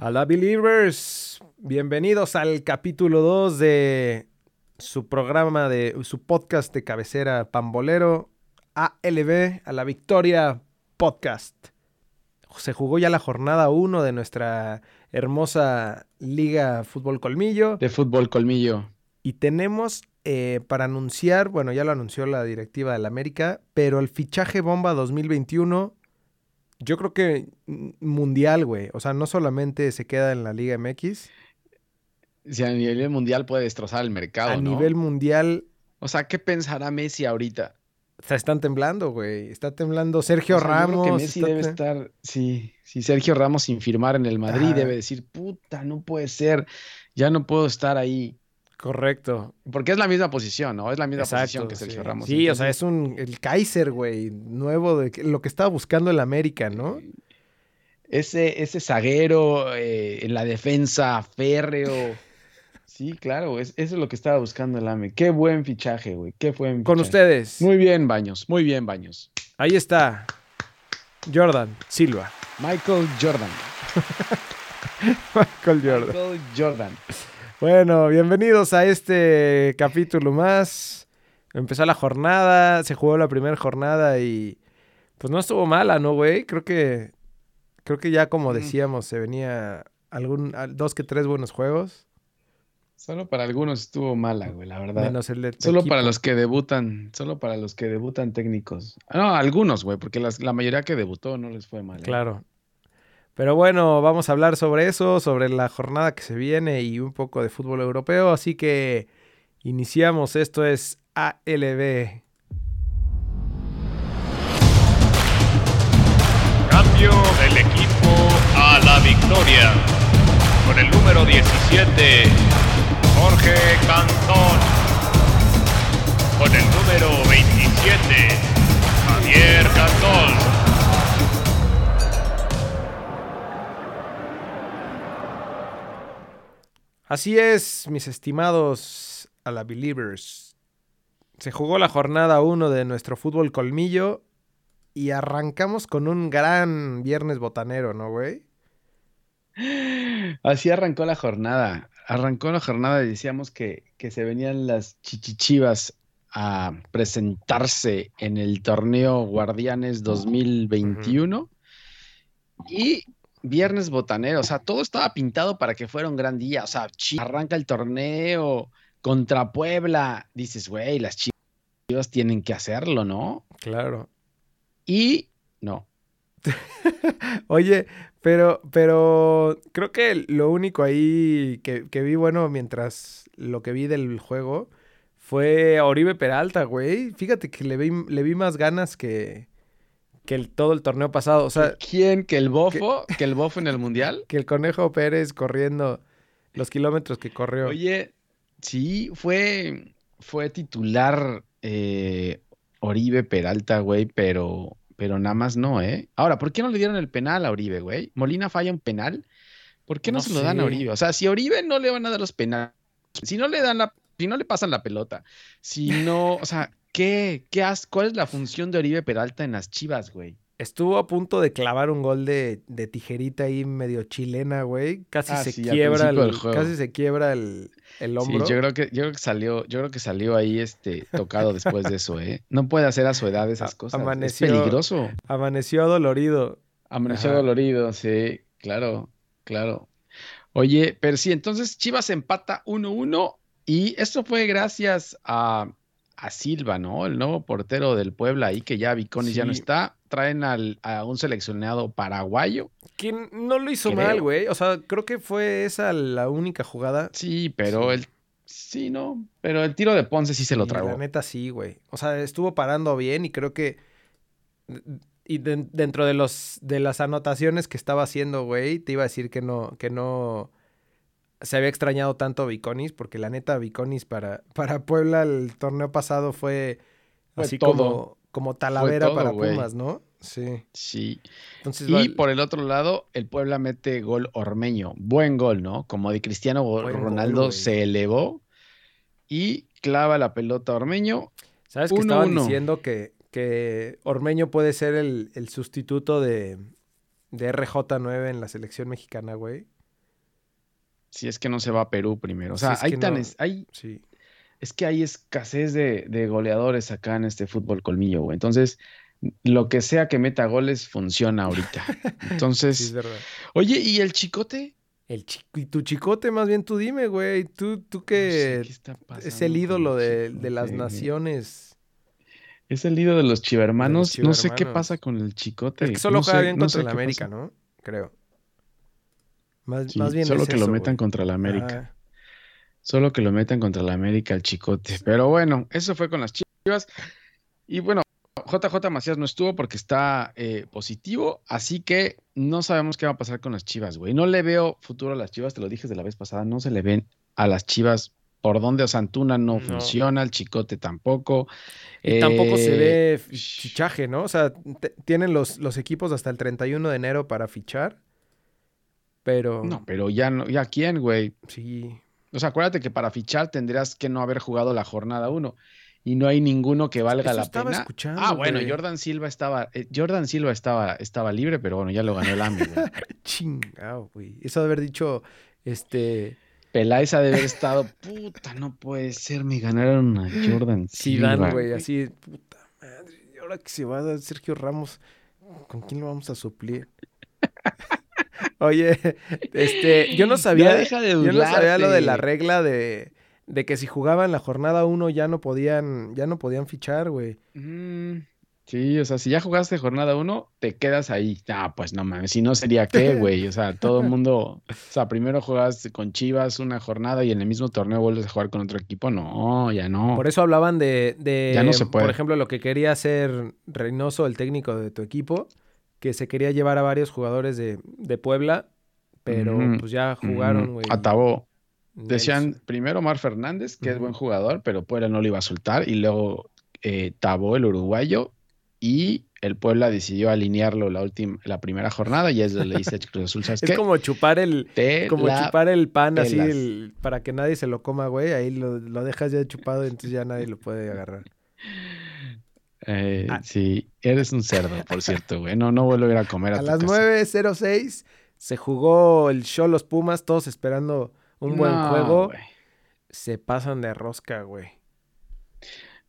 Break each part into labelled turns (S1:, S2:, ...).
S1: Hola Believers, bienvenidos al capítulo 2 de su programa de su podcast de cabecera Pambolero ALB a la Victoria Podcast. Se jugó ya la jornada 1 de nuestra hermosa Liga Fútbol Colmillo.
S2: De Fútbol Colmillo.
S1: Y tenemos eh, para anunciar, bueno, ya lo anunció la directiva del América, pero el fichaje bomba 2021 yo creo que mundial, güey. O sea, no solamente se queda en la Liga MX.
S2: Si a nivel mundial puede destrozar el mercado.
S1: A nivel mundial.
S2: O sea, ¿qué pensará Messi ahorita?
S1: O sea, están temblando, güey. Está temblando Sergio Ramos.
S2: que Messi debe estar. Sí, sí, Sergio Ramos sin firmar en el Madrid debe decir, puta, no puede ser. Ya no puedo estar ahí.
S1: Correcto.
S2: Porque es la misma posición, ¿no? Es la misma posición que Sergio Ramos.
S1: Sí, o sea, es un el Kaiser, güey, nuevo de lo que estaba buscando el América, ¿no?
S2: Ese, ese zaguero eh, en la defensa férreo. Sí, claro, es, eso es lo que estaba buscando el AME. Qué buen fichaje, güey. Qué buen
S1: Con ustedes.
S2: Muy bien, Baños. Muy bien, Baños.
S1: Ahí está. Jordan Silva.
S2: Michael Jordan.
S1: Michael Jordan.
S2: Michael Jordan.
S1: Bueno, bienvenidos a este capítulo más. Empezó la jornada, se jugó la primera jornada y pues no estuvo mala, ¿no, güey? Creo que creo que ya como decíamos, se venía algún dos que tres buenos juegos.
S2: Solo para algunos estuvo mala, güey, la verdad. solo para los que debutan, solo para los que debutan técnicos. No, algunos, güey, porque la mayoría que debutó no les fue mal. ¿eh?
S1: Claro. Pero bueno, vamos a hablar sobre eso, sobre la jornada que se viene y un poco de fútbol europeo. Así que iniciamos. Esto es ALB.
S3: Cambio del equipo a la victoria. Con el número 17, Jorge Cantón. Con el número 27, Javier Cantón.
S1: Así es, mis estimados a la Believers. Se jugó la jornada 1 de nuestro fútbol colmillo y arrancamos con un gran viernes botanero, ¿no, güey?
S2: Así arrancó la jornada. Arrancó la jornada y decíamos que, que se venían las chichichivas a presentarse en el torneo Guardianes 2021. Y viernes botanero, o sea, todo estaba pintado para que fuera un gran día, o sea, arranca el torneo contra Puebla, dices, güey, las chivas tienen que hacerlo, ¿no?
S1: Claro.
S2: Y no.
S1: Oye, pero, pero creo que lo único ahí que, vi, bueno, mientras lo que vi del juego fue a Oribe Peralta, güey. Fíjate que le vi, le vi más ganas que, que el, todo el torneo pasado. O sea,
S2: ¿quién? ¿Que el bofo? Que, el bofo en el mundial?
S1: Que el conejo Pérez corriendo los kilómetros que corrió.
S2: Oye, sí, fue, fue titular eh, Oribe Peralta, güey, pero, pero nada más no, ¿eh? Ahora, ¿por qué no le dieron el penal a Oribe, güey? Molina falla un penal. ¿Por qué no, se lo dan a Oribe? O sea, si a Oribe no le van a dar los penales, si no le dan la, si no le pasan la pelota, si no, o sea, ¿Qué? ¿Qué has, ¿Cuál es la función de Oribe Peralta en las Chivas, güey?
S1: Estuvo a punto de clavar un gol de, tijerita ahí medio chilena, güey. Casi, ah, se quiebra el, casi se quiebra el, hombro.
S2: Sí, yo creo que, yo creo que salió, yo creo que salió ahí este tocado después de eso, ¿eh? No puede hacer a su edad esas cosas. Amaneció, es peligroso.
S1: Amaneció dolorido.
S2: Amaneció dolorido, sí, claro, claro. Oye, pero sí, entonces Chivas empata 1-1 y esto fue gracias a a Silva, ¿no? El nuevo portero del Puebla ahí que ya Viconis ya no está. Traen al, a un seleccionado paraguayo.
S1: Que no lo hizo mal, güey. O sea, creo que fue esa la única jugada.
S2: Sí, pero el. Sí, no. Pero el tiro de Ponce sí se lo tragó.
S1: La neta sí, güey. O sea, estuvo parando bien y creo que. Y dentro de los de las anotaciones que estaba haciendo, güey, te iba a decir que no, que no se había extrañado tanto Viconis, porque la neta Viconis para, para Puebla el torneo pasado fue, así como, como Talavera para Pumas, ¿no?
S2: Sí. Sí. y por el otro lado, el Puebla mete gol ormeño. Buen gol, ¿no? Como de Cristiano Ronaldo se elevó y clava la pelota ormeño.
S1: ¿Sabes que estaban diciendo que, que Ormeño puede ser el, el sustituto de, de RJ9 en la selección mexicana, güey?
S2: Si es que no se va a Perú primero. O sea, hay, tan
S1: no-
S2: es, hay
S1: Sí.
S2: es que hay escasez de, de goleadores acá en este fútbol colmillo, güey. Entonces, lo que sea que meta goles funciona ahorita. Entonces,
S1: Sí, es verdad.
S2: oye, ¿y el chicote?
S1: El chi- y tu chicote, más bien tú dime, güey. Tú, tú
S2: No sé
S1: es el ídolo de, las naciones.
S2: Es el ídolo de los chivermanos.
S1: De los
S2: No sé qué pasa con el chicote.
S1: Es que solo
S2: No
S1: juega
S2: sé-
S1: bien
S2: no
S1: contra
S2: sé
S1: el América,
S2: pasa.
S1: ¿no? Creo. Más,
S2: Sí,
S1: más bien
S2: solo
S1: es
S2: que lo metan contra el América.
S1: Ah,
S2: Solo que lo metan contra el América el chicote. Pero bueno, eso fue con las chivas. Y bueno, JJ Macías no estuvo porque está eh, positivo, así que no sabemos qué va a pasar con las chivas, güey. No le veo futuro a las chivas, te lo dije desde la vez pasada, no se le ven a las chivas por donde Osantuna no,
S1: No.
S2: funciona, el chicote tampoco.
S1: Y tampoco se
S2: Eh,
S1: ve fi- fichaje, ¿no? O sea, tienen los, los equipos hasta el 31 de enero para fichar. Pero
S2: No, pero ya no, ya quién, güey.
S1: sí.
S2: O sea, acuérdate que para fichar tendrías que no haber jugado la jornada 1 y no hay ninguno que valga
S1: Eso
S2: la
S1: estaba
S2: pena.
S1: escuchando,
S2: ah, bueno,
S1: güey.
S2: Jordan Silva estaba eh, Jordan Silva estaba estaba libre, pero bueno, ya lo ganó el AME, güey.
S1: Chingado, güey. Eso de haber dicho, este,
S2: Peláez ha de haber estado, puta, no puede ser, me ganaron a Jordan Silva.
S1: Zidane, güey, así, puta madre. Y ahora que se va a dar Sergio Ramos, ¿con quién lo vamos a suplir? Oye, este, yo no sabía,
S2: deja de
S1: yo no sabía lo de la regla de, de que si jugaban la jornada 1 ya no podían, ya no podían fichar, güey.
S2: Mm, sí, o sea, si ya jugaste jornada 1, te quedas ahí. Ah, pues no mames, si no sería qué, güey. O sea, todo el mundo, o sea, primero juegas con Chivas una jornada y en el mismo torneo vuelves a jugar con otro equipo. No, ya no.
S1: Por eso hablaban de, de,
S2: Ya no se puede.
S1: por ejemplo, lo que quería hacer Reynoso, el técnico de tu equipo, que se quería llevar a varios jugadores de, de Puebla, pero pues ya jugaron, güey.
S2: Acabó. Decían primero Mar Fernández, que es buen jugador, pero Puebla no lo iba a soltar. Y luego eh, Tabó, el uruguayo, y el Puebla decidió alinearlo la última, la primera jornada, y es le dice Cruz Azul, ¿sabes
S1: Es
S2: qué?
S1: como chupar el,
S2: Te
S1: como chupar el pan así el- para que nadie se lo coma, güey. Ahí lo, lo dejas ya chupado entonces ya nadie lo puede agarrar.
S2: Eh,
S1: Ah.
S2: Sí, eres un cerdo, por cierto, güey. No, no vuelvo a ir a comer a,
S1: A
S2: tu
S1: las
S2: casa.
S1: 9.06 se jugó el show Los Pumas, todos esperando un buen juego.
S2: güey.
S1: Se pasan de rosca, güey.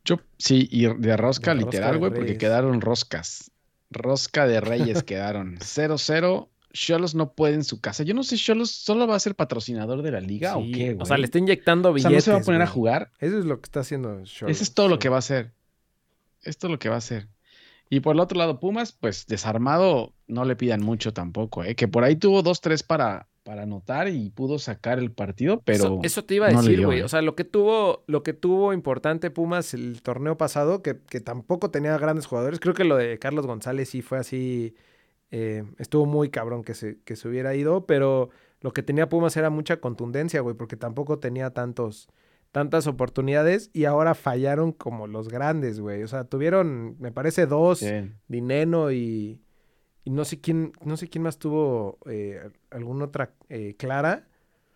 S2: Yo, sí, y de rosca
S1: De
S2: literal, güey, porque quedaron roscas. Rosca de reyes quedaron. 0-0. Cholos no puede en su casa. Yo no sé, Cholos solo va a ser patrocinador de la liga o qué,
S1: O sea,
S2: güey?
S1: le está inyectando
S2: O sea,
S1: billetes.
S2: no se va a poner a
S1: güey.
S2: jugar.
S1: Eso es lo que está haciendo Xolos.
S2: Eso es todo lo que va a hacer. Esto es lo que va a hacer. Y por el otro lado, Pumas, pues desarmado, no le pidan mucho tampoco, ¿eh? Que por ahí tuvo dos, tres para, para anotar y pudo sacar el partido, pero
S1: Eso, eso te iba a
S2: no
S1: decir, güey.
S2: ¿eh?
S1: O sea, lo que tuvo, lo que tuvo importante Pumas el torneo pasado, que, que tampoco tenía grandes jugadores. Creo que lo de Carlos González sí fue así. eh, estuvo muy cabrón que se, que se hubiera ido, pero lo que tenía Pumas era mucha contundencia, güey, porque tampoco tenía tantos, tantas oportunidades y ahora fallaron como los grandes, güey. O sea, tuvieron, me parece, dos,
S2: Sí.
S1: Dineno y, y no sé quién, no sé quién más tuvo eh, alguna otra eh, clara.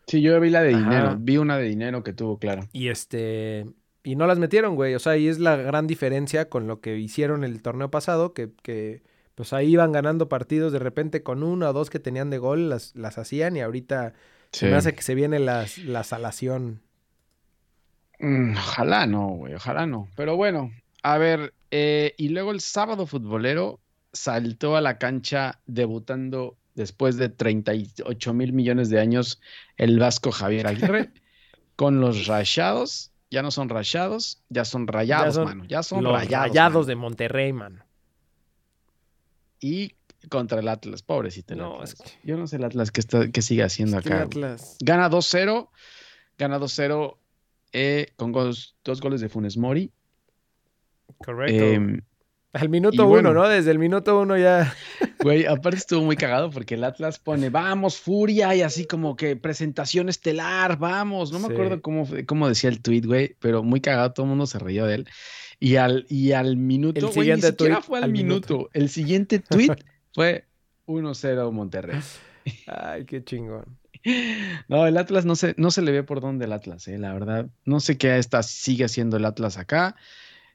S2: Sí, yo vi la de
S1: Ajá.
S2: dinero, vi una de dinero que tuvo, claro.
S1: Y este. Y no las metieron, güey. O sea, y es la gran diferencia con lo que hicieron el torneo pasado, que, que pues ahí iban ganando partidos de repente con uno o dos que tenían de gol, las, las hacían y ahorita se me hace que se viene las, la salación.
S2: Mm, ojalá no, güey, ojalá no. Pero bueno, a ver, eh, y luego el sábado futbolero saltó a la cancha debutando después de 38 mil millones de años el vasco Javier Aguirre con los rayados. Ya no son rayados, ya son rayados,
S1: son
S2: mano. Ya son
S1: Los
S2: rayados.
S1: rayados,
S2: mano.
S1: de Monterrey, man.
S2: Y contra el Atlas, pobrecito el
S1: No,
S2: Atlas.
S1: es que-
S2: Yo no sé el Atlas qué, está, qué sigue haciendo
S1: Es que
S2: acá. Gana 2-0. Gana 2-0 eh, con gos- dos goles de Funes Mori.
S1: Correcto.
S2: Em,
S1: Al minuto uno,
S2: bueno.
S1: ¿no? Desde el minuto uno ya.
S2: Güey, aparte estuvo muy cagado porque el Atlas pone, vamos, furia, y así como que presentación estelar, vamos. No me
S1: Sí.
S2: acuerdo cómo, cómo decía el tweet, güey, pero muy cagado, todo el mundo se reía de él. Y al, y al minuto,
S1: El
S2: güey, ni siquiera fue al,
S1: al
S2: minuto.
S1: minuto.
S2: El siguiente tweet fue 1-0 Monterrey.
S1: Ay, qué chingón.
S2: No, el Atlas no se, no se le ve por dónde el Atlas, eh, la verdad. No sé qué está, sigue haciendo el Atlas acá.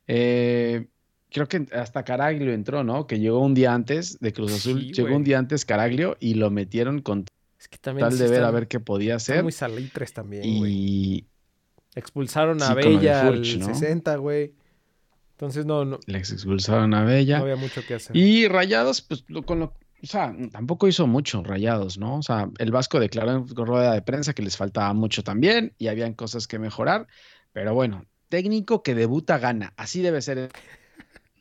S2: Eh, creo que hasta Caraglio entró, ¿no? Que llegó un día antes de Cruz Azul.
S1: Sí,
S2: llegó un día antes Caraglio y lo metieron con
S1: Es que también
S2: tal de ver a ver qué podía hacer.
S1: muy salitres también.
S2: Y
S1: Expulsaron a
S2: Sí,
S1: Bella
S2: Furch,
S1: al
S2: ¿no?
S1: 60, güey. Entonces no, no,
S2: les expulsaron a
S1: no
S2: Bella.
S1: había mucho que hacer.
S2: Y Rayados, pues lo- con lo. O sea, tampoco hizo mucho Rayados, ¿no? O sea, el Vasco declaró en rueda de prensa que les faltaba mucho también y habían cosas que mejorar. Pero bueno, técnico que debuta gana. Así debe ser.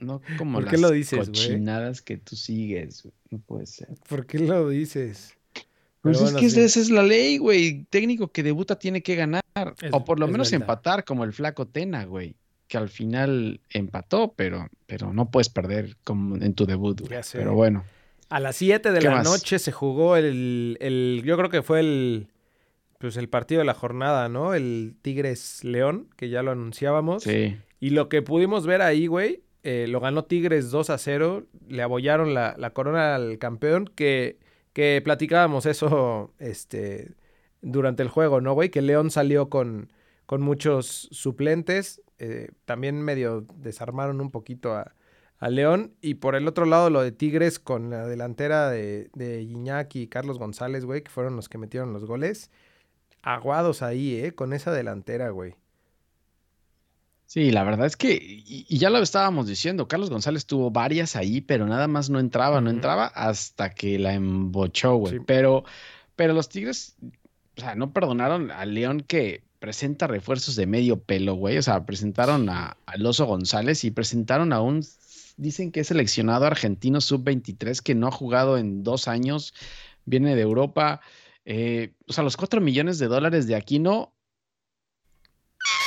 S2: No como
S1: ¿Por
S2: las
S1: qué lo dices,
S2: cochinadas que tú sigues. No puede ser.
S1: ¿Por qué lo dices?
S2: Pues
S1: Pero
S2: es
S1: bueno,
S2: que
S1: sí.
S2: esa es la ley, güey. Técnico que debuta tiene que ganar.
S1: Es-
S2: o por lo menos
S1: verdad.
S2: empatar, como el flaco Tena, güey. Que al final empató, pero, pero no puedes perder como en tu debut, güey. Pero bueno.
S1: A las 7 de
S2: ¿Qué
S1: la
S2: más?
S1: noche se jugó el, el- Yo creo que fue el. Pues el partido de la jornada, ¿no? El Tigres León, que ya lo anunciábamos.
S2: Sí.
S1: Y lo que pudimos ver ahí, güey, eh, lo ganó Tigres 2 a 0. Le abollaron la, la corona al campeón. Que, que platicábamos eso este, durante el juego, ¿no, güey? Que León salió con, con muchos suplentes. eh, también medio desarmaron un poquito a, a León. Y por el otro lado, lo de Tigres con la delantera de, de Gignac y Carlos González, güey, que fueron los que metieron los goles. Aguados ahí, ¿eh? Con esa delantera, güey.
S2: Sí, la verdad es que, y, y ya lo estábamos diciendo, Carlos González tuvo varias ahí, pero nada más no entraba, no entraba hasta que la embochó, güey.
S1: Sí.
S2: Pero, pero los Tigres, o sea, no perdonaron a León que presenta refuerzos de medio pelo, güey. O sea, presentaron a, al Oso González y presentaron a un, dicen que es seleccionado argentino sub-23 que no ha jugado en dos años, viene de Europa. Eh, o sea, los cuatro millones de dólares de Aquino.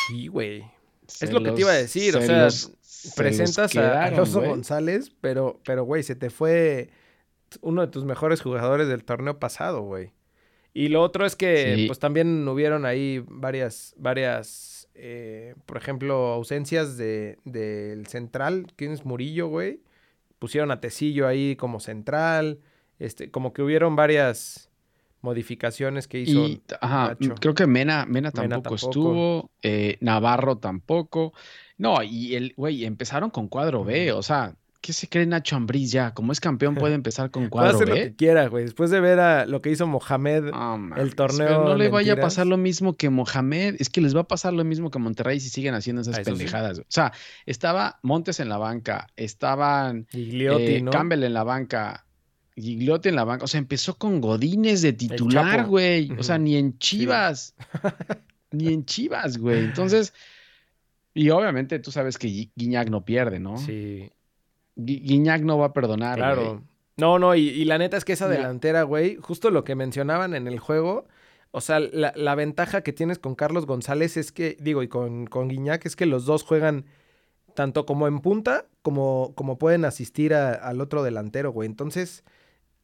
S1: Sí, güey. Es lo que te iba a decir, o
S2: se
S1: sea,
S2: los- se los
S1: Presentas a Alonso. González, pero, pero, güey, se te fue uno de tus mejores jugadores del torneo pasado, güey. Y lo otro es que,
S2: Sí.
S1: pues también hubieron ahí varias, varias, eh, por ejemplo, ausencias de, del central. ¿Quién es Murillo, güey? Pusieron a Tecillo ahí como central. Este, como que hubieron varias modificaciones que hizo.
S2: Y, ajá,
S1: Nacho.
S2: creo que Mena, Mena tampoco. estuvo, eh, Navarro tampoco. No, y el, güey, empezaron con cuadro B, o sea, ¿qué se cree Nacho Ambriz ya? Como es campeón puede empezar con
S1: Puede
S2: cuadro
S1: hacer lo
S2: B.
S1: que quiera, güey. Después de ver a lo que hizo Mohamed.
S2: Mames,
S1: torneo
S2: pero no le vaya a pasar lo mismo que Mohamed, es que les va a pasar lo mismo que Monterrey si siguen haciendo esas
S1: Ah, sí.
S2: pendejadas. O sea, estaba Montes en la banca, estaban
S1: Gigliotti,
S2: eh,
S1: ¿no?
S2: Campbell en la banca, Gigliotti en la banca. O sea, empezó con Godínez de titular, güey. O sea, ni en Chivas. ni en Chivas, güey. Entonces, y obviamente tú sabes que Gui- Guiñac no pierde, ¿no?
S1: Sí,
S2: Guiñac no va a perdonar, güey.
S1: claro. No, no, y, y la neta es que esa delantera, güey, justo lo que mencionaban en el juego, o sea, la, la ventaja que tienes con Carlos González es que, digo, y con, con Guiñac es que los dos juegan tanto como en punta como, como pueden asistir a- al otro delantero, güey. Entonces,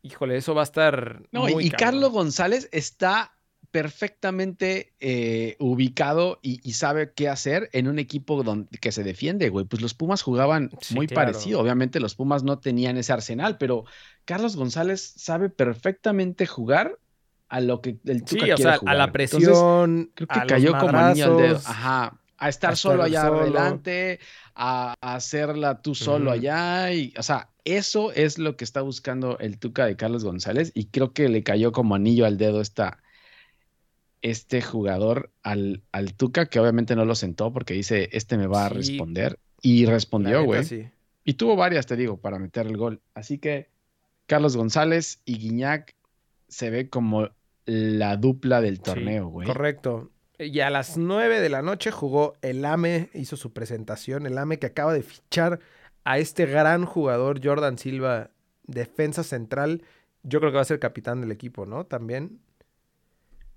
S1: híjole, eso va a estar.
S2: No, y-
S1: muy
S2: y
S1: cabrón.
S2: Carlos González está perfectamente eh, ubicado y, y sabe qué hacer en un equipo donde, que se defiende, güey. Pues los Pumas jugaban
S1: Sí,
S2: muy
S1: claro.
S2: parecido. Obviamente los Pumas no tenían ese arsenal, pero Carlos González sabe perfectamente jugar a lo que el Tuca
S1: Sí, o
S2: quiere
S1: sea, a
S2: jugar.
S1: la
S2: Entonces,
S1: presión.
S2: creo
S1: a
S2: que
S1: los
S2: cayó como anillo al dedo. Ajá. A estar
S1: a
S2: solo allá
S1: solo.
S2: adelante, a, a hacerla tú solo allá. Y, o sea, eso es lo que está buscando el Tuca de Carlos González. Y creo que le cayó como anillo al dedo esta, este jugador al, al Tuca, que obviamente no lo sentó porque dice, este me va a
S1: Sí.
S2: responder. Y respondió, güey.
S1: sí.
S2: Y tuvo varias, te digo, para meter el gol. Así que Carlos González y Guiñac se ve como la dupla del torneo, güey.
S1: correcto. Y a las 9 de la noche jugó el AME, hizo su presentación. El AME que acaba de fichar a este gran jugador, Jordan Silva, defensa central. Yo creo que va a ser capitán del equipo, ¿no? También.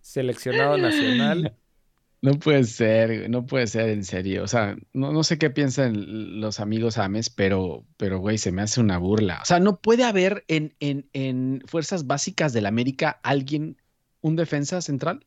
S1: Seleccionado nacional.
S2: No puede ser, no puede ser en serio. O sea, no, no sé qué piensan los amigos Ames, pero, pero, güey, se me hace una burla. O sea, no puede haber en, en, en Fuerzas Básicas del América alguien, un defensa central.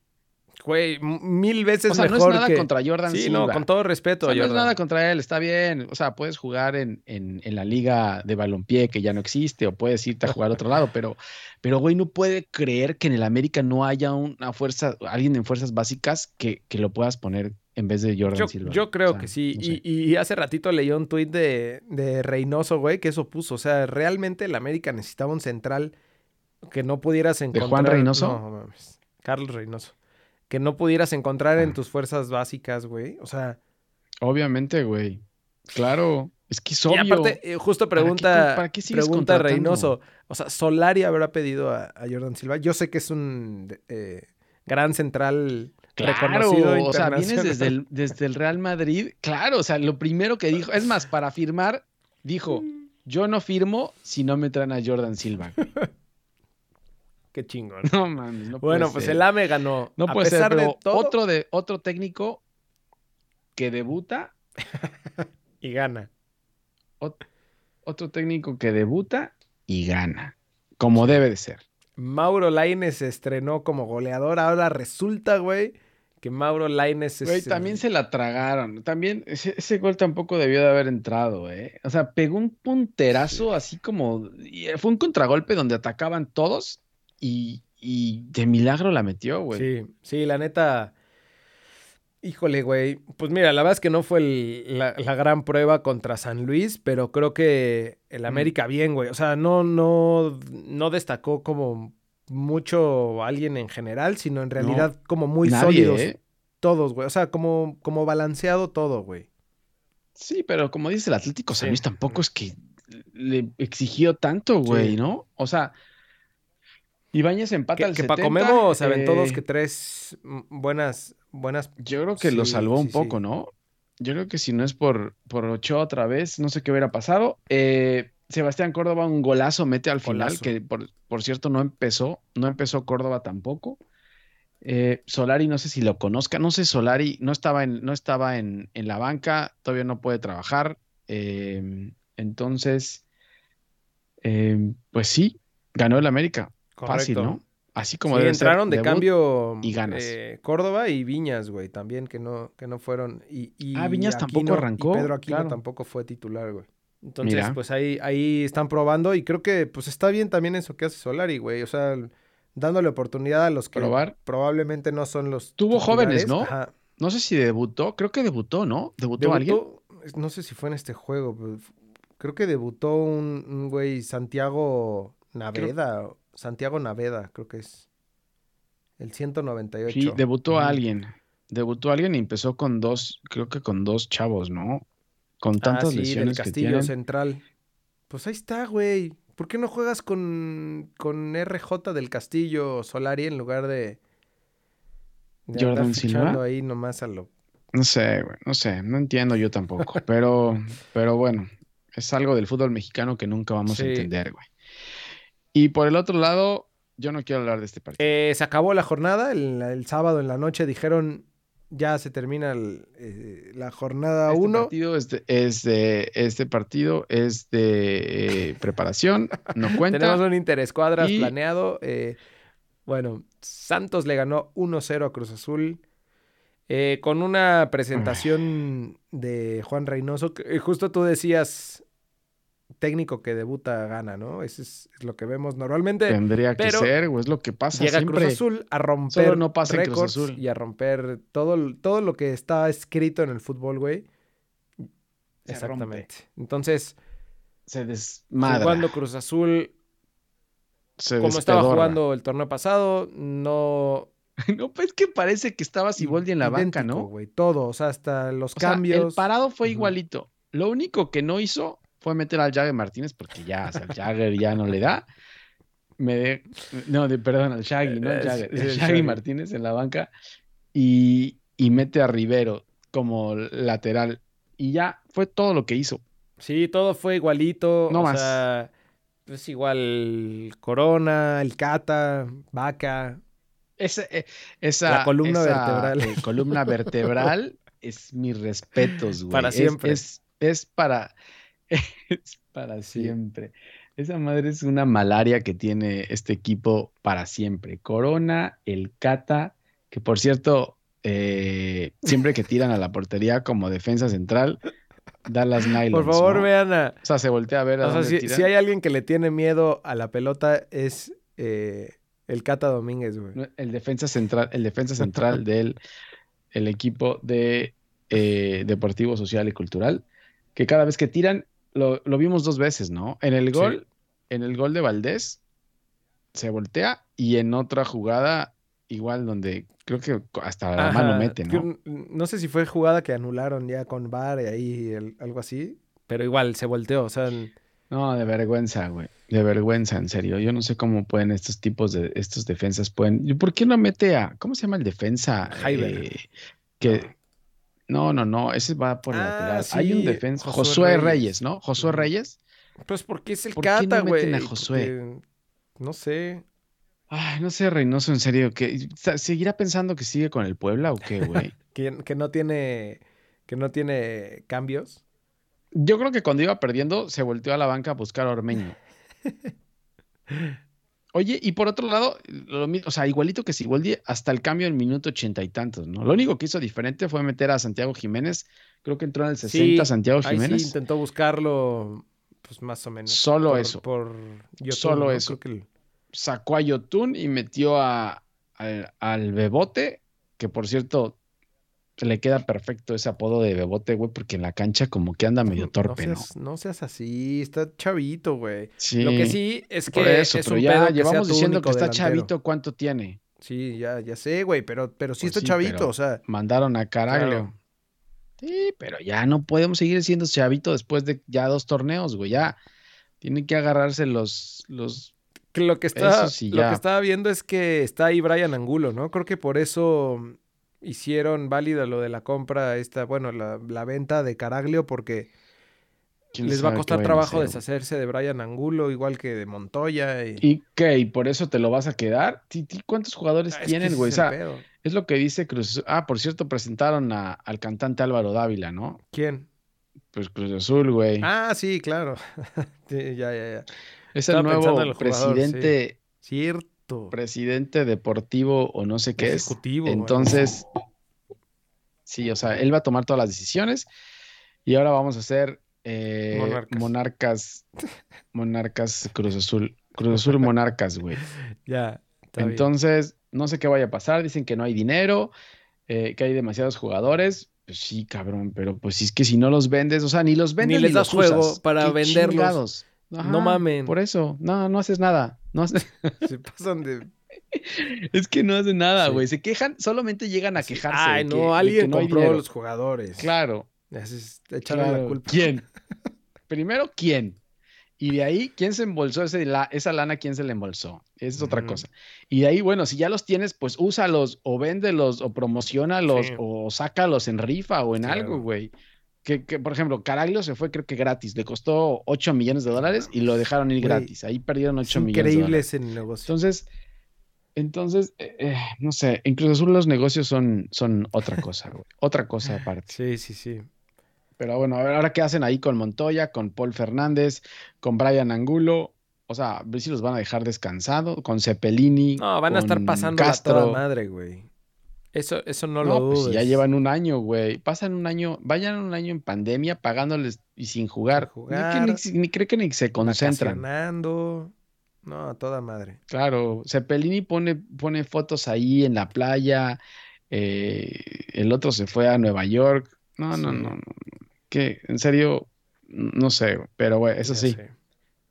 S1: Güey, mil veces
S2: O sea, no
S1: mejor
S2: es nada
S1: que...
S2: contra Jordan
S1: Sí,
S2: Silva.
S1: no, con todo respeto,
S2: O sea, no es nada contra él, está bien. O sea, puedes jugar en, en, en la liga de balompié que ya no existe, o puedes irte a jugar a otro lado, pero, pero güey, no puede creer que en el América no haya una fuerza, alguien en fuerzas básicas que, que lo puedas poner en vez de Jordan
S1: Yo,
S2: Silva.
S1: yo creo
S2: O sea,
S1: que sí.
S2: no sé.
S1: y, y hace ratito leí un tuit de, de Reynoso, güey, que eso puso. O sea, realmente el América necesitaba un central que no pudieras encontrar.
S2: Juan Reynoso?
S1: No, mames. Carlos Reynoso. Que no pudieras encontrar en
S2: Ah.
S1: tus fuerzas básicas, güey. O sea,
S2: Obviamente, güey. Claro, es que es
S1: y aparte, eh, justo
S2: ¿Para qué
S1: pregunta,
S2: para qué sigues
S1: pregunta? Reynoso. O sea, Solari habrá pedido a, a Jordan Silva. Yo sé que es un eh, gran central
S2: Claro,
S1: reconocido
S2: o sea, vienes desde el, desde el Real Madrid. Claro, o sea, lo primero que dijo, es más, para firmar, dijo, yo no firmo si no me traen a Jordan Silva.
S1: Qué chingón.
S2: No mames, no puede
S1: Bueno, pues
S2: ser.
S1: el AME ganó.
S2: No
S1: a
S2: puede ser,
S1: pesar de
S2: pero
S1: todo,
S2: otro, de, otro técnico que debuta,
S1: y gana.
S2: ot- otro técnico que debuta y gana, como debe de ser.
S1: Mauro Laines se estrenó como goleador. Ahora resulta, güey, que Mauro Laines es.
S2: Güey, también se la tragaron. También ese, ese gol tampoco debió de haber entrado, ¿eh? O sea, pegó un punterazo así como... Fue un contragolpe donde atacaban todos y, y de milagro la metió, güey.
S1: Sí, sí, la neta. Híjole, güey. Pues mira, la verdad es que no fue el- la, la gran prueba contra San Luis, pero creo que el América bien, güey. O sea, no, no, no destacó como mucho alguien en general, sino en realidad como muy
S2: Nadie,
S1: sólidos
S2: ¿eh?
S1: todos, güey. O sea, como, como balanceado todo, güey.
S2: Sí, pero como dice el Atlético San
S1: Sí.
S2: Luis, tampoco es que le exigió tanto, güey,
S1: Sí.
S2: ¿no? O sea, Ibáñez empata
S1: Que,
S2: al
S1: que
S2: 70.
S1: Paco Memo se aventó dos
S2: eh,
S1: que tres mm, buenas, buenas.
S2: Yo creo que lo salvó un
S1: sí,
S2: poco,
S1: sí.
S2: ¿no? Yo creo que si no es por, por Ochoa otra vez, no sé qué hubiera pasado. Eh, Sebastián Córdoba un golazo mete al final, que por, por cierto no empezó, no empezó Córdoba tampoco. Eh, Solari, no sé si lo conozca, no sé, Solari no estaba en, no estaba en, en la banca, todavía no puede trabajar. eh, entonces, eh, pues sí, ganó el América. Fácil,
S1: Correcto.
S2: ¿no? Así como
S1: Sí,
S2: ser,
S1: entraron de cambio
S2: y ganas.
S1: eh, Córdoba y Viñas, güey, también que no, que no fueron. Y, y
S2: Ah, Viñas tampoco arrancó,
S1: Y Pedro Aquino
S2: claro.
S1: tampoco fue titular, güey. Entonces,
S2: Mira.
S1: pues ahí, ahí están probando y creo que pues está bien también eso que hace Solari, güey. O sea, dándole oportunidad a los que
S2: Probar.
S1: probablemente no son los.
S2: Tuvo jóvenes. ¿no?
S1: Ajá.
S2: No sé si debutó, creo que debutó, ¿no? ¿Debutó, alguien?
S1: No sé si fue en este juego, pero creo que debutó un, un güey Santiago Naveda. Santiago Naveda, creo que es. El 198.
S2: Sí, debutó alguien. Debutó alguien y empezó con dos, creo que con dos chavos, ¿no? Con
S1: Ah,
S2: tantas
S1: sí, del
S2: lesiones que
S1: Castillo
S2: tienen.
S1: Central. Pues ahí está, güey. ¿Por qué no juegas con, con RJ del Castillo Solari en lugar de,
S2: Jordan Silva?
S1: ahí nomás a lo...
S2: No sé, güey, no sé, no entiendo yo tampoco, pero, pero bueno, es algo del fútbol mexicano que nunca vamos
S1: Sí.
S2: a entender, güey. Y por el otro lado, yo no quiero hablar de este partido.
S1: Eh, se acabó la jornada, el, el sábado en la noche dijeron ya se termina el, eh, la jornada
S2: Este
S1: 1.
S2: partido es de, es de- este partido es de eh, preparación, no cuenta.
S1: Tenemos un interescuadras
S2: Y-
S1: planeado. bueno, Santos le ganó 1-0 a Cruz Azul. con una presentación de Juan Reynoso. que, justo tú decías, técnico que debuta gana, ¿no? Eso es, es lo que vemos normalmente.
S2: Tendría que
S1: pero
S2: ser, güey, es lo que pasa
S1: Llega
S2: siempre.
S1: Cruz Azul a romper
S2: Solo no pasa en Cruz
S1: récords
S2: Azul.
S1: y a romper todo, todo lo que está escrito en el fútbol, güey.
S2: Se
S1: Exactamente. Entonces,
S2: Se desmadra.
S1: jugando Cruz Azul
S2: se
S1: como estaba jugando el torneo pasado, no.
S2: No, pues que parece que estaba Siboldi en la banca, ¿no?
S1: güey, todo, o sea, hasta los
S2: O sea,
S1: cambios.
S2: el parado fue igualito. Lo único que no hizo fue meter al Jagger Martínez porque ya, o sea, el Jagger ya no le da. Me de- no, de, perdón, al Shaggy, ¿no? El
S1: Eh,
S2: Jagger, el Shaggy. Martínez en la banca y, y mete a Rivero como lateral. Y ya fue todo lo que hizo.
S1: Sí, todo fue igualito.
S2: No
S1: o
S2: más.
S1: sea, es igual Corona, el Cata, Vaca.
S2: Ese, eh, esa,
S1: La columna
S2: esa,
S1: vertebral.
S2: eh, columna vertebral es mis respetos, güey.
S1: Para
S2: Es-
S1: siempre.
S2: Es, es para, es para siempre. Esa madre es una malaria que tiene este equipo para siempre. Corona, el Cata, que por cierto, eh, siempre que tiran a la portería como defensa central, da las nylons.
S1: Por favor,
S2: ¿no?
S1: vean a.
S2: O sea, se voltea a ver a
S1: O sea,
S2: dónde
S1: si, si hay alguien que le tiene miedo a la pelota es eh, el Cata Domínguez, güey.
S2: el defensa central, el defensa central del el equipo de eh, Deportivo Social y Cultural, que cada vez que tiran, lo, lo vimos dos veces, ¿no? En el gol, en el gol de Valdés, se voltea y en otra jugada, igual donde creo que hasta la mano mete, ¿no?
S1: No sé si fue jugada que anularon ya con VAR y ahí algo así, pero igual se volteó, o sea...
S2: No, de vergüenza, güey. De vergüenza, en serio. Yo no sé cómo pueden estos tipos de, estos defensas pueden. ¿Por qué no mete a, ¿cómo se llama el defensa? Eh, que, no, no, no, ese va por el ah, lateral. Hay un defensa, Josué, Reyes. ¿no? Josué Reyes.
S1: Pues porque es el cata, güey.
S2: No, Josué?
S1: no sé.
S2: Ay, no sé, Reynoso, en serio, que seguirá pensando que sigue con el Puebla o qué, güey.
S1: que, que no tiene que no tiene cambios.
S2: Yo creo que cuando iba perdiendo se volteó a la banca a buscar a Ormeño. Oye, y por otro lado, lo mismo, o sea, igualito que Sigoldi, hasta el cambio en minuto ochenta y tantos, ¿no? Lo único que hizo diferente fue meter a Santiago Jiménez, creo que entró en el 60 Santiago Jiménez.
S1: sí, intentó buscarlo, pues más o menos.
S2: Solo eso.
S1: Por
S2: Solo eso. Sacó a Yotun y metió a, al Bebote, que por cierto, le queda perfecto ese apodo de Bebote, güey, porque en la cancha como que anda medio torpe,
S1: ¿no?
S2: Seas,
S1: ¿no? seas así, está chavito, güey.
S2: Sí.
S1: Lo que sí es que eso, es pero ya
S2: llevamos diciendo que está chavito, ¿cuánto tiene?
S1: Sí, ya, ya sé, güey, pero, pero sí pues está chavito, o sea.
S2: Mandaron a Caraglio. Sí, pero ya no podemos seguir siendo chavito después de ya dos torneos, güey, ya. Tienen que agarrarse los, los
S1: lo que, está, lo que estaba viendo es que está ahí Brian Angulo, ¿no? Creo que por eso hicieron válida lo de la compra, esta, bueno, la, venta de Caraglio, porque les va a costar trabajo deshacerse de Brian Angulo, igual que de Montoya.
S2: ¿Y, ¿Y qué? ¿Y por eso te lo vas a quedar? ¿Cuántos jugadores ah, tienen, güey? Es, lo que dice Cruz. Ah, por cierto, presentaron al cantante Álvaro Dávila, ¿no?
S1: ¿Quién?
S2: Pues Cruz Azul, güey.
S1: Ah, sí, claro. ya, ya, ya.
S2: Es el nuevo presidente.
S1: Cierto
S2: presidente deportivo o no sé qué es. Entonces, sí, o sea, él va a tomar todas las decisiones y ahora vamos a hacer eh, monarcas. monarcas. Cruz Azul. Cruz Azul Monarcas, güey.
S1: Ya.
S2: Entonces, no sé qué vaya a pasar. Dicen que no hay dinero, eh, que hay demasiados jugadores. Pues sí, cabrón, pero pues es que si no los vendes, o sea, ni los vendes
S1: ni les das juego para venderlos. no mamen.
S2: Por eso, no, no haces nada. No
S1: Se pasan de.
S2: Es que no hacen nada, güey. Se quejan, solamente llegan a quejarse.
S1: Ay, no, alguien compró los jugadores.
S2: Claro.
S1: echarle la culpa.
S2: ¿Quién? Primero, ¿quién? Y de ahí, ¿quién se embolsó ese, la, esa lana? ¿Quién se le embolsó? Esa es otra cosa. Y de ahí, bueno, si ya los tienes, pues úsalos o véndelos o promocionalos o sácalos en rifa o en algo, güey que, por ejemplo, Caraglio se fue creo que gratis, le costó 8 millones de dólares y lo dejaron ir gratis, ahí perdieron 8 millones.
S1: Increíble ese negocio.
S2: Entonces, entonces, eh, eh, no sé, incluso los negocios son, son otra cosa, otra cosa aparte.
S1: Sí, sí, sí.
S2: Pero bueno, a ver, ahora qué hacen ahí con Montoya, con Paul Fernández, con Brian Angulo. O sea, a ver si los van a dejar descansados, con Cepelini.
S1: No, van a estar pasando a toda madre, güey. Eso, eso no, lo pues
S2: ya llevan un año, güey. Pasan un año, vayan un año en pandemia pagándoles y sin jugar. Ni, creo que ni se concentran.
S1: No, a toda madre.
S2: Claro, Cepelini pone, pone fotos ahí en la playa. Eh, el otro se fue a Nueva York. No, no, no, no. Que, en serio, no sé, pero güey, eso sí.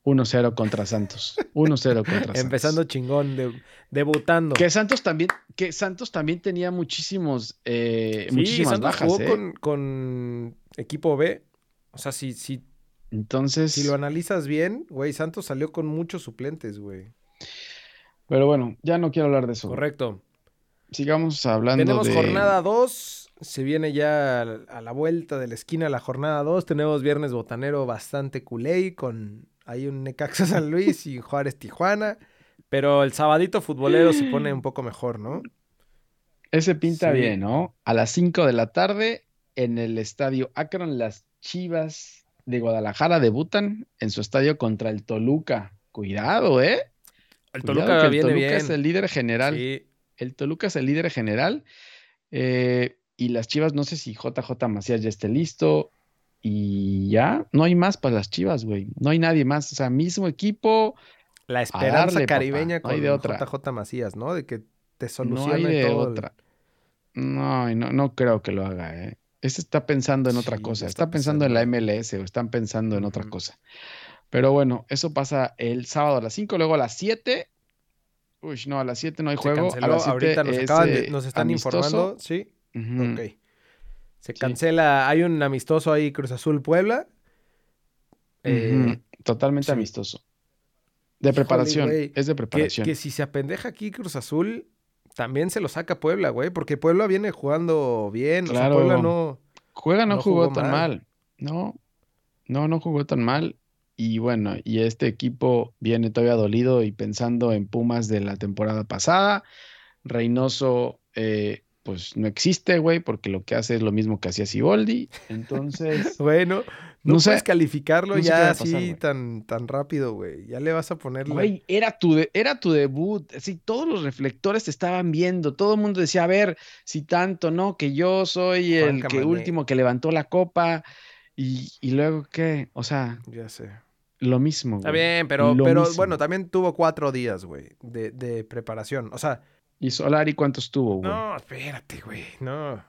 S2: 1-0 contra Santos. 1-0 contra Santos.
S1: Empezando chingón, debutando.
S2: Que Santos también, que Santos también tenía muchísimos, eh, sí, muchísimas Santos bajas.
S1: Jugó
S2: ¿eh?
S1: con, con, equipo B. O sea, si, si,
S2: Entonces,
S1: si lo analizas bien, güey, Santos salió con muchos suplentes, güey.
S2: Pero bueno, ya no quiero hablar de eso.
S1: Correcto.
S2: Sigamos hablando
S1: Tenemos jornada 2. Se viene ya a la vuelta de la esquina la jornada 2. Tenemos viernes botanero bastante culé con hay un Necaxa San Luis y Juárez Tijuana. Pero el sabadito futbolero se pone un poco mejor, ¿no?
S2: Ese pinta bien, ¿no? A las 5 de la tarde en el estadio Akron, las Chivas de Guadalajara debutan en su estadio contra el Toluca. Cuidado, ¿eh?
S1: El Toluca
S2: el Toluca es el líder general. El Toluca es el líder general. Eh, y las Chivas, no sé si JJ Macías ya esté listo. Y ya, no hay más para las Chivas, güey. No hay nadie más. O sea, mismo equipo.
S1: La esperanza caribeña con de otra. JJ Macías, ¿no? De que te solucione no hay de otra.
S2: No, no, no creo que lo haga, ¿eh? Este está pensando en otra cosa. Está, pensando, en la MLS o están pensando en otra cosa. Pero bueno, eso pasa el sábado a las 5, luego a las 7 Uy, no, a las 7 no hay
S1: Se
S2: juego. a las 7
S1: ahorita nos, acaban de-
S2: eh,
S1: nos están
S2: amistoso.
S1: informando, sí, ok. Se
S2: Sí.
S1: cancela, hay un amistoso ahí, Cruz Azul Puebla. Eh,
S2: Totalmente
S1: sí.
S2: amistoso. De
S1: Híjole,
S2: preparación, es de
S1: que,
S2: preparación.
S1: que si se apendeja aquí Cruz Azul, también se lo saca Puebla, güey, porque Puebla viene jugando bien, o sea,
S2: Claro.
S1: Puebla no...
S2: Juega no,
S1: no
S2: jugó,
S1: jugó
S2: tan
S1: mal.
S2: mal. No, no, no jugó tan mal. Y bueno, y este equipo viene todavía dolido y pensando en Pumas de la temporada pasada. Reynoso, eh, pues no existe, güey, porque lo que hace es lo mismo que hacía Siboldi. Entonces,
S1: Bueno, no,
S2: No sé,
S1: puedes calificarlo
S2: no sé qué
S1: ya así tan, tan rápido, güey. Ya le vas a poner la-
S2: güey, era tu, de- era tu debut. Así, todos los reflectores te estaban viendo. Todo el mundo decía, a ver, si tanto, ¿no? Que yo soy
S1: Juan
S2: el que último que levantó la copa. Y, y luego, ¿qué? O sea,
S1: Ya sé.
S2: lo mismo,
S1: Está
S2: güey.
S1: bien, pero,
S2: Lo
S1: pero
S2: mismo.
S1: bueno, también tuvo cuatro días, güey, de, de preparación. O sea,
S2: ¿Y Solari cuántos tuvo, güey?
S1: no, espérate, güey, no.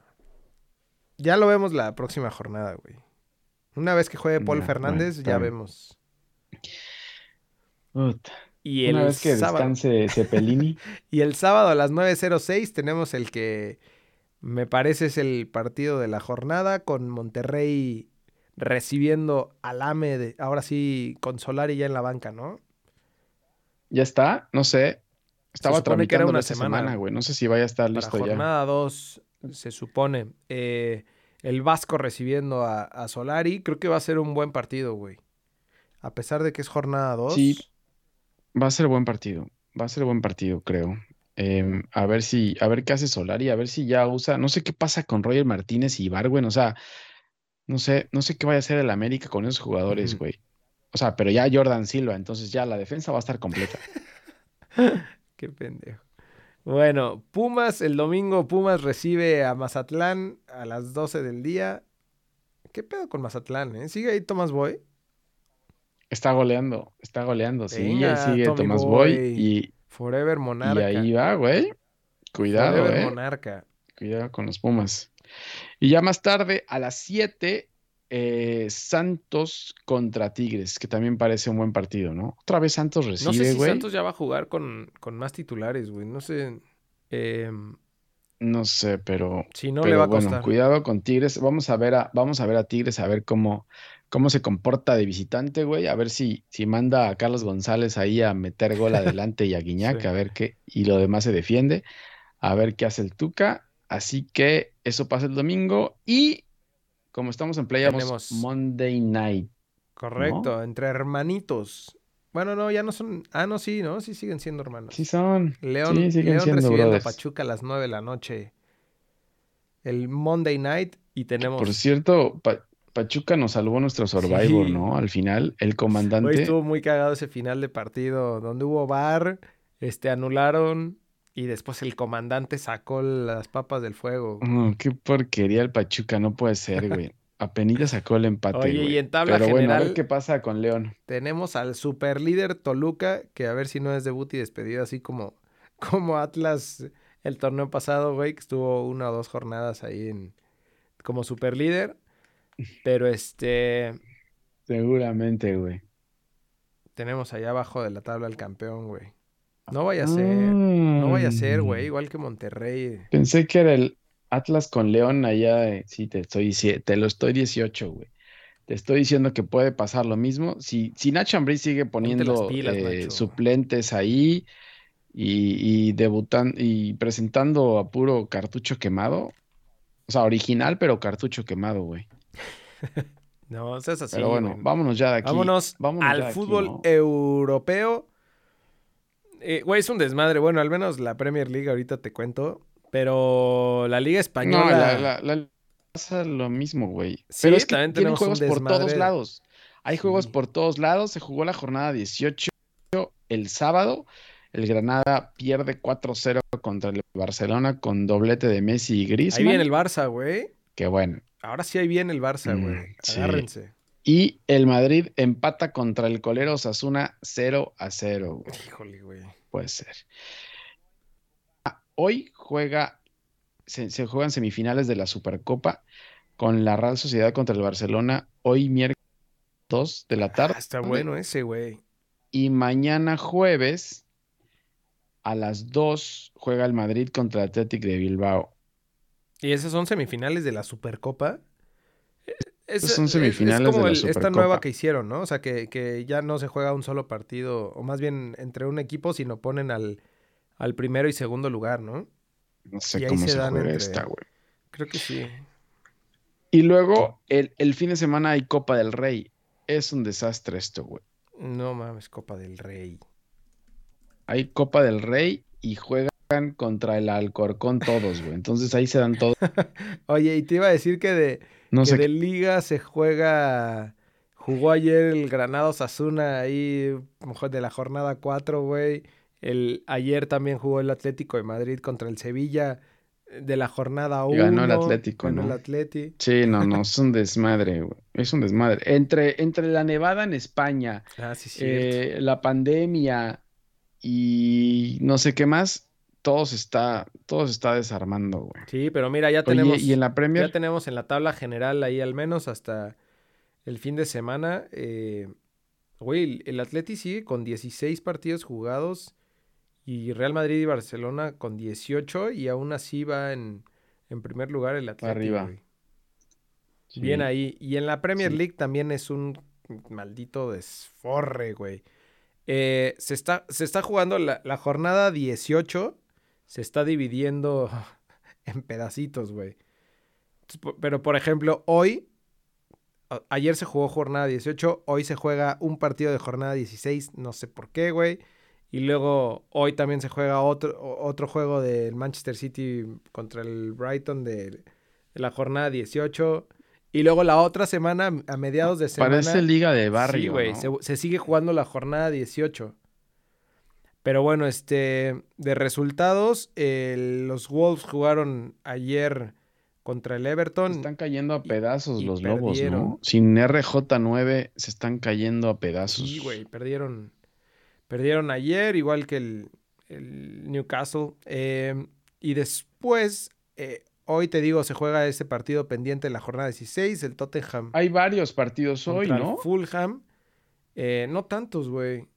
S1: Ya lo vemos la próxima jornada, güey. Una vez que juegue Paul Fernández,
S2: bueno,
S1: ya
S2: bien.
S1: vemos.
S2: Puta.
S1: Y el
S2: Una vez que
S1: sábado,
S2: descanse Cepelini.
S1: y el sábado a las 9.06 tenemos el que me parece es el partido de la jornada con Monterrey recibiendo al AME, de, ahora sí, con Solari ya en la banca, ¿no?
S2: ¿Ya está? No sé. Estaba
S1: supone que era una
S2: esta
S1: semana.
S2: semana, güey. No sé si vaya a estar
S1: Para
S2: listo ya.
S1: jornada 2, se supone. Eh, el Vasco recibiendo a, a Solari. Creo que va a ser un buen partido, güey. A pesar de que es jornada 2.
S2: Sí. Va a ser buen partido. Va a ser buen partido, creo. Em, a ver si, a ver qué hace Solari, a ver si ya usa. No sé qué pasa con Roger Martínez y Ibargüen. O sea, no sé, no sé qué vaya a hacer el América con esos jugadores, güey. O sea, pero ya Jordan Silva, entonces ya la defensa va a estar completa.
S1: Qué pendejo. Bueno, Pumas, el domingo Pumas recibe a Mazatlán a las 12 del día. ¿Qué pedo con Mazatlán, eh? ¿Sigue ahí Tomás Boy?
S2: Está goleando, está goleando.
S1: Venga,
S2: sigue
S1: Tommy
S2: Tomás
S1: Boy.
S2: Boy y,
S1: Forever
S2: y
S1: Monarca.
S2: ahí va, güey. Cuidado,
S1: Forever
S2: eh.
S1: Monarca.
S2: Cuidado con los Pumas. Y ya más tarde, a las 7, eh, Santos contra Tigres, que también parece un buen partido, ¿no? Otra vez Santos
S1: No sé
S2: recibe,
S1: si. Santos ya va a jugar con, con más titulares, güey. No sé. em,
S2: No sé, pero,
S1: si no
S2: pero
S1: le va a
S2: bueno,
S1: costar.
S2: cuidado con Tigres. Vamos a ver a, vamos a ver a Tigres, a ver cómo, cómo se comporta de visitante, güey. A ver si, si manda a Carlos González ahí a meter gol adelante y a Guiñac,
S1: Sí.
S2: a ver qué, y lo demás se defiende, a ver qué hace el Tuca. Así que eso pasa el domingo. Y como estamos en playa,
S1: Tenemos-
S2: Monday Night.
S1: Correcto, entre hermanitos. Bueno, no, ya no son. Ah, no, sí, ¿no? Sí siguen siendo hermanos.
S2: Sí son.
S1: León,
S2: sí, siguen
S1: León
S2: siendo
S1: recibiendo
S2: brothers.
S1: a Pachuca a las 9 de la noche. El Monday night y tenemos.
S2: Por cierto, Pa- Pachuca nos salvó nuestro Survivor,
S1: Sí.
S2: ¿no? Al final, el
S1: Hoy
S2: comandante.
S1: estuvo muy cagado ese final de partido donde hubo bar, este, anularon y después el comandante sacó las papas del fuego.
S2: Qué porquería el Pachuca, no puede ser, güey. Apenita sacó el empate,
S1: Oye, y
S2: güey.
S1: en tabla
S2: Pero bueno, a ver
S1: general-
S2: qué pasa con León.
S1: Tenemos al superlíder Toluca, que a ver si no es debut y despedida, así como, como Atlas el torneo pasado, güey, que estuvo una o dos jornadas ahí en, como superlíder. Pero este,
S2: Seguramente, güey.
S1: tenemos allá abajo de la tabla el campeón, güey. No vaya a ser, no vaya a ser, güey,
S2: Mm.
S1: igual que Monterrey.
S2: Pensé que era el Atlas con León allá. eh, Sí, te estoy, te lo estoy 18, güey. Te estoy diciendo que puede pasar lo mismo. Si, si Nacho sigue poniendo
S1: pilas,
S2: eh, suplentes ahí y, y debutan y presentando a puro cartucho quemado. O sea, original, pero cartucho quemado, güey.
S1: No, seas así,
S2: Pero bueno,
S1: güey.
S2: vámonos ya de aquí.
S1: Vámonos,
S2: vámonos
S1: al
S2: aquí,
S1: fútbol
S2: ¿no?
S1: europeo. Eh, Güey, es un desmadre. Bueno, al menos la Premier League ahorita te cuento. Pero la Liga
S2: No,
S1: Española.
S2: la, la, la- pasa lo mismo, güey.
S1: Sí,
S2: Pero es que tienen juegos por todos lados. Hay juegos
S1: Sí.
S2: por todos lados. Se jugó la jornada 18 el sábado. El Granada pierde 4-0 contra el Barcelona con doblete de Messi y
S1: Ahí
S2: Griezmann.
S1: viene el Barça, güey.
S2: Que bueno.
S1: Ahora sí ahí viene el Barça,
S2: Mm,
S1: güey.
S2: sí. Y el Madrid empata contra el colero Osasuna 0 a 0. güey.
S1: Híjole, güey.
S2: Puede ser. Ah, Hoy juega, se, se juegan semifinales de la Supercopa con la Real Sociedad contra el Barcelona. Hoy miércoles 2 de la tarde.
S1: Ah, está bueno ese, güey.
S2: Y mañana jueves a las 2 juega el Madrid contra el Athletic de Bilbao.
S1: ¿Y esas son semifinales de la Supercopa? Es,
S2: son
S1: es-
S2: semifinales
S1: es como
S2: de la
S1: el- esta nueva que hicieron, ¿no? O sea, que, que ya no se juega un solo partido, o más bien entre un equipo, sino ponen al, al primero y segundo lugar, ¿no?
S2: No
S1: Y
S2: sé
S1: ahí
S2: cómo
S1: se
S2: se, juega
S1: entre-
S2: esta, güey.
S1: Creo que sí.
S2: Y luego el, el fin de semana hay Copa del Rey. Es un desastre esto, güey.
S1: No mames, Copa del Rey.
S2: Hay Copa del Rey y juegan contra el Alcorcón todos, güey. Entonces ahí se dan todos.
S1: Oye, y te iba a decir que de,
S2: No
S1: que
S2: sé
S1: de Liga se juega. Jugó ayer el Granado Sasuna ahí mejor de la jornada 4, güey. El, ayer también jugó el Atlético de Madrid contra el Sevilla eh, de la jornada 1.
S2: Y ganó el Atlético,
S1: ganó el
S2: ¿no?
S1: Atleti.
S2: Sí, no, no, es un desmadre, güey. Es un desmadre. Entre, entre la nevada en España,
S1: Ah, sí,
S2: eh, la pandemia y no sé qué más, todo se está, todo se está desarmando, güey.
S1: Sí, pero mira, ya
S2: Oye,
S1: tenemos,
S2: y en la Premier,
S1: ya tenemos en la tabla general ahí al menos hasta el fin de semana. eh, güey, el- Atleti sigue con 16 partidos jugados y Real Madrid y Barcelona con 18 y aún así va en, en primer lugar el Atleti.
S2: Arriba.
S1: güey.
S2: sí,
S1: Bien ahí. Y en la Premier
S2: Sí.
S1: League también es un maldito desforre, güey. Eh, se, está, se está jugando la, la jornada 18. Se está dividiendo en pedacitos, güey. Pero, por ejemplo, hoy... Ayer se jugó jornada 18. Hoy se juega un partido de jornada 16. No sé por qué, güey. Y luego hoy también se juega otro, otro juego del Manchester City contra el Brighton de, de la jornada 18. Y luego la otra semana, a mediados de semana.
S2: parece liga de
S1: Sí,
S2: barrio,
S1: güey,
S2: ¿no?
S1: se, se sigue jugando la jornada 18. Pero bueno, este, de resultados, los Wolves jugaron ayer contra el Everton.
S2: Se están cayendo a pedazos
S1: y
S2: los lobos. ¿no? Sin RJ9 se están cayendo a pedazos.
S1: Sí, güey, perdieron. Perdieron ayer, igual que el, el Newcastle. Eh, y después, eh, hoy te digo, se juega ese partido pendiente en la jornada 16, el Tottenham
S2: Hay varios partidos hoy,
S1: el
S2: ¿no?
S1: Fulham. Eh, no tantos, güey.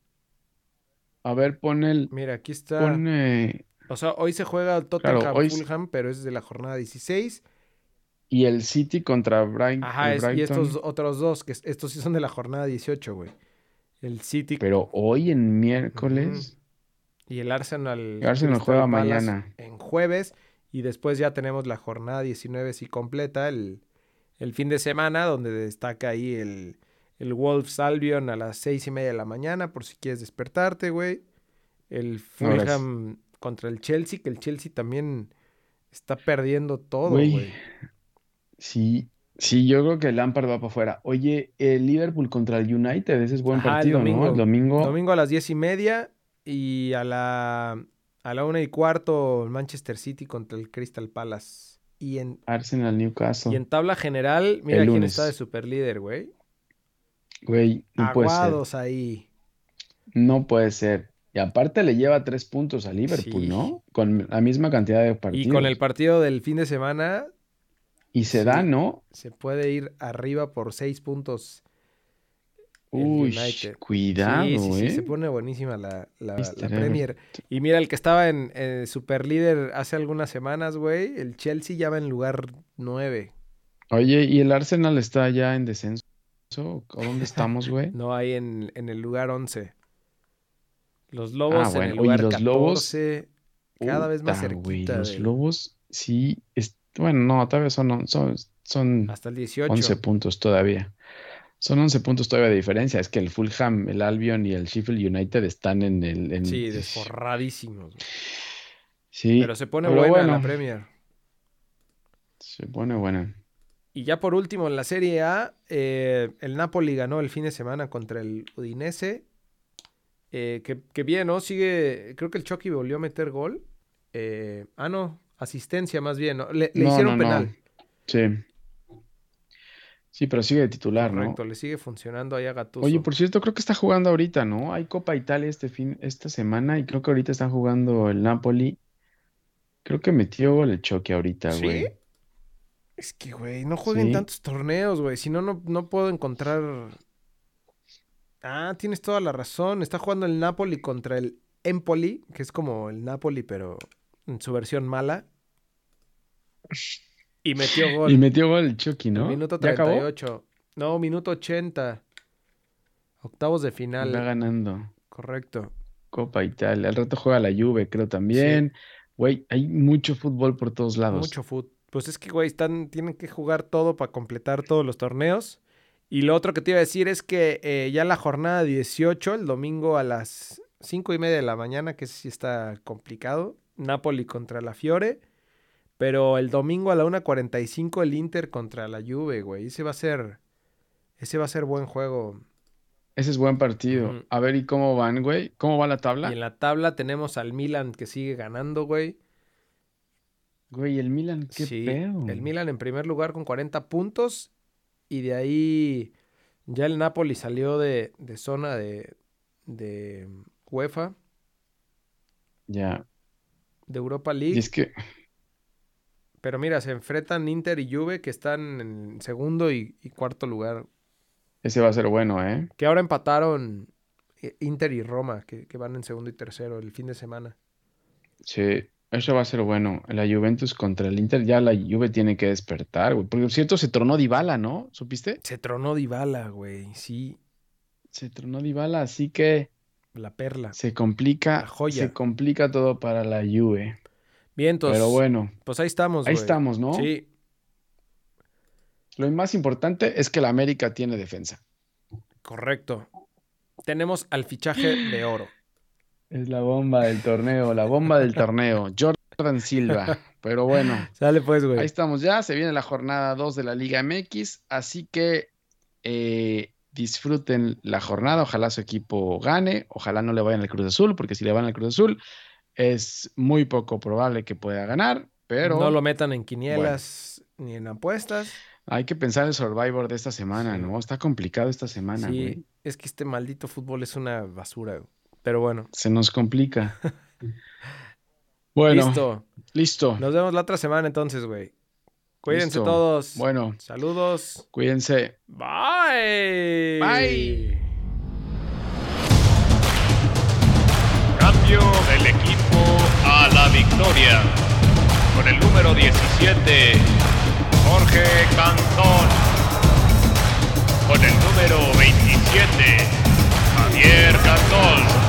S2: A ver, pon el,
S1: Mira, aquí está.
S2: pon, eh,
S1: O sea, hoy se juega el Tottenham
S2: hoy-
S1: Fulham, pero es de la jornada 16.
S2: y el City contra Brian,
S1: Ajá, es- y
S2: Brighton.
S1: estos otros dos, que es- estos sí son de la jornada 18, güey. El City
S2: Pero hoy en miércoles,
S1: y el Arsenal.
S2: el Arsenal juega mañana.
S1: En jueves. Y después ya tenemos la jornada 19 sí completa, el, el fin de semana, donde destaca ahí el, el Wolves Albion a las seis y media de la mañana, por si quieres despertarte, güey. El Fulham contra el Chelsea, que el Chelsea también está perdiendo todo,
S2: Güey. Sí, sí, yo creo que el Lampard va para afuera. Oye, el Liverpool contra el United, ese es buen
S1: Ajá, el
S2: partido, ¿no?
S1: domingo.
S2: El domingo.
S1: Domingo a las diez y media y a la, a la una y cuarto el Manchester City contra el Crystal Palace. Y en,
S2: Arsenal, Newcastle.
S1: y en tabla general, mira
S2: El
S1: quién
S2: lunes.
S1: está de superlíder, güey.
S2: Güey, no puede ser.
S1: Ahí.
S2: No puede ser. Y aparte le lleva tres puntos a Liverpool,
S1: Sí.
S2: ¿no? Con la misma cantidad de partidos.
S1: Y con el partido del fin de semana
S2: Y se
S1: Sí.
S2: da, ¿no?
S1: se puede ir arriba por seis puntos.
S2: Uy, cuidado,
S1: sí, sí, sí,
S2: ¿eh?
S1: se pone buenísima la, la, Premier. Y mira, el que estaba en Superlíder hace algunas semanas, güey, el Chelsea ya va en lugar 9.
S2: Oye, ¿y el Arsenal está ya en descenso? ¿O dónde estamos, güey?
S1: No hay en, en el lugar 11. Los Lobos
S2: Ah,
S1: en
S2: bueno.
S1: el
S2: Oye,
S1: lugar
S2: los
S1: 14.
S2: Lobos,
S1: cada vez más
S2: güey,
S1: cerquita
S2: los
S1: del-
S2: Lobos, sí. es- Bueno, no, todavía son, son, son
S1: hasta el 18.
S2: 11 puntos todavía. Son 11 puntos todavía de diferencia. Es que el Fulham, el Albion y el Sheffield United están en el... en-
S1: Sí, desforradísimos. güey.
S2: Sí,
S1: Pero se pone
S2: pero
S1: buena la
S2: bueno.
S1: Premier.
S2: se pone buena.
S1: Y ya por último, en la Serie A, eh, el Napoli ganó el fin de semana contra el Udinese. Eh, que, que bien, ¿no? Sigue. Creo que el Chucky volvió a meter gol. Eh, ah, no. Asistencia más bien. ¿no? Le, le
S2: No,
S1: hicieron
S2: no,
S1: penal.
S2: Sí. Sí, pero sigue de titular, ¿no?
S1: Correcto, le sigue funcionando ahí a Gattuso.
S2: Oye, por cierto, creo que está jugando ahorita, ¿no? Hay Copa Italia este fin, esta semana y creo que ahorita están jugando el Napoli. Creo que metió gol el choque ahorita,
S1: ¿Sí?
S2: güey.
S1: Es que, güey, no jueguen
S2: Sí.
S1: tantos torneos, güey. Si no, no, no puedo encontrar. Ah, tienes toda la razón. Está jugando el Napoli contra el Empoli, que es como el Napoli, pero en su versión mala. Y metió gol.
S2: Y metió gol el Chucky, ¿no?
S1: Minuto
S2: ¿Ya acabó?
S1: 38. No, minuto 80. Octavos de final.
S2: Va ganando.
S1: Correcto.
S2: Copa Italia. Al rato juega la Juve, creo también. Güey, hay mucho fútbol por todos lados.
S1: Mucho fútbol. Pues es que, güey, están, tienen que jugar todo para completar todos los torneos. Y lo otro que te iba a decir es que eh, ya la jornada 18, el domingo a las 5 y media de la mañana, que sí está complicado. Napoli contra la Fiore. Pero el domingo a la 1.45 el Inter contra la Juve, güey. Ese va a ser. Ese va a ser buen juego.
S2: Ese es buen partido. A ver, ¿y cómo van, güey? ¿Cómo va la tabla?
S1: Y en la tabla tenemos al Milan que sigue ganando, güey.
S2: Güey, el Milan, qué
S1: Sí,
S2: pedo.
S1: El Milan en primer lugar con 40 puntos. Y de ahí ya el Napoli salió de, de zona de, de UEFA,
S2: Ya.
S1: de Europa
S2: Y
S1: League.
S2: es que,
S1: Pero mira, se enfrentan Inter y Juve que están en segundo y, y cuarto lugar.
S2: ese va a ser bueno, ¿eh?
S1: Que ahora empataron eh, Inter y Roma, que, que van en segundo y tercero el fin de semana.
S2: Sí, eso va a ser bueno. La Juventus contra el Inter, ya la Juve tiene que despertar, güey. Porque, por cierto, se tronó Dybala, ¿no? ¿Supiste?
S1: Se tronó Dybala, güey. Sí,
S2: Se tronó Dybala, así que
S1: la perla.
S2: se complica,
S1: La joya.
S2: se complica todo para la Juve.
S1: Bien, entonces,
S2: Pero bueno,
S1: pues ahí estamos,
S2: ahí
S1: güey.
S2: estamos, ¿no?
S1: Sí,
S2: Lo más importante es que la América tiene defensa.
S1: correcto. Tenemos al fichaje de oro.
S2: Es la bomba del torneo, la bomba del torneo. Jordan Silva. Pero bueno,
S1: Sale pues, güey.
S2: ahí estamos ya. Se viene la jornada 2 de la Liga MX. Así que eh, disfruten la jornada. Ojalá su equipo gane. Ojalá no le vayan al Cruz Azul, porque si le van al Cruz Azul es muy poco probable que pueda ganar. Pero
S1: No lo metan en quinielas ni en apuestas.
S2: hay que pensar en el Survivor de esta semana,
S1: Sí.
S2: ¿no? Está complicado esta semana,
S1: sí,
S2: güey.
S1: es que este maldito fútbol es una basura. güey. Pero bueno,
S2: Se nos complica. Bueno,
S1: listo.
S2: listo.
S1: Nos vemos la otra semana entonces, güey. Cuídense
S2: Listo.
S1: todos.
S2: Bueno,
S1: Saludos.
S2: cuídense.
S1: Bye.
S2: Bye.
S3: Cambio del equipo a la victoria. Con el número 17, Jorge Cantón. Con el número 27, Javier Cantón.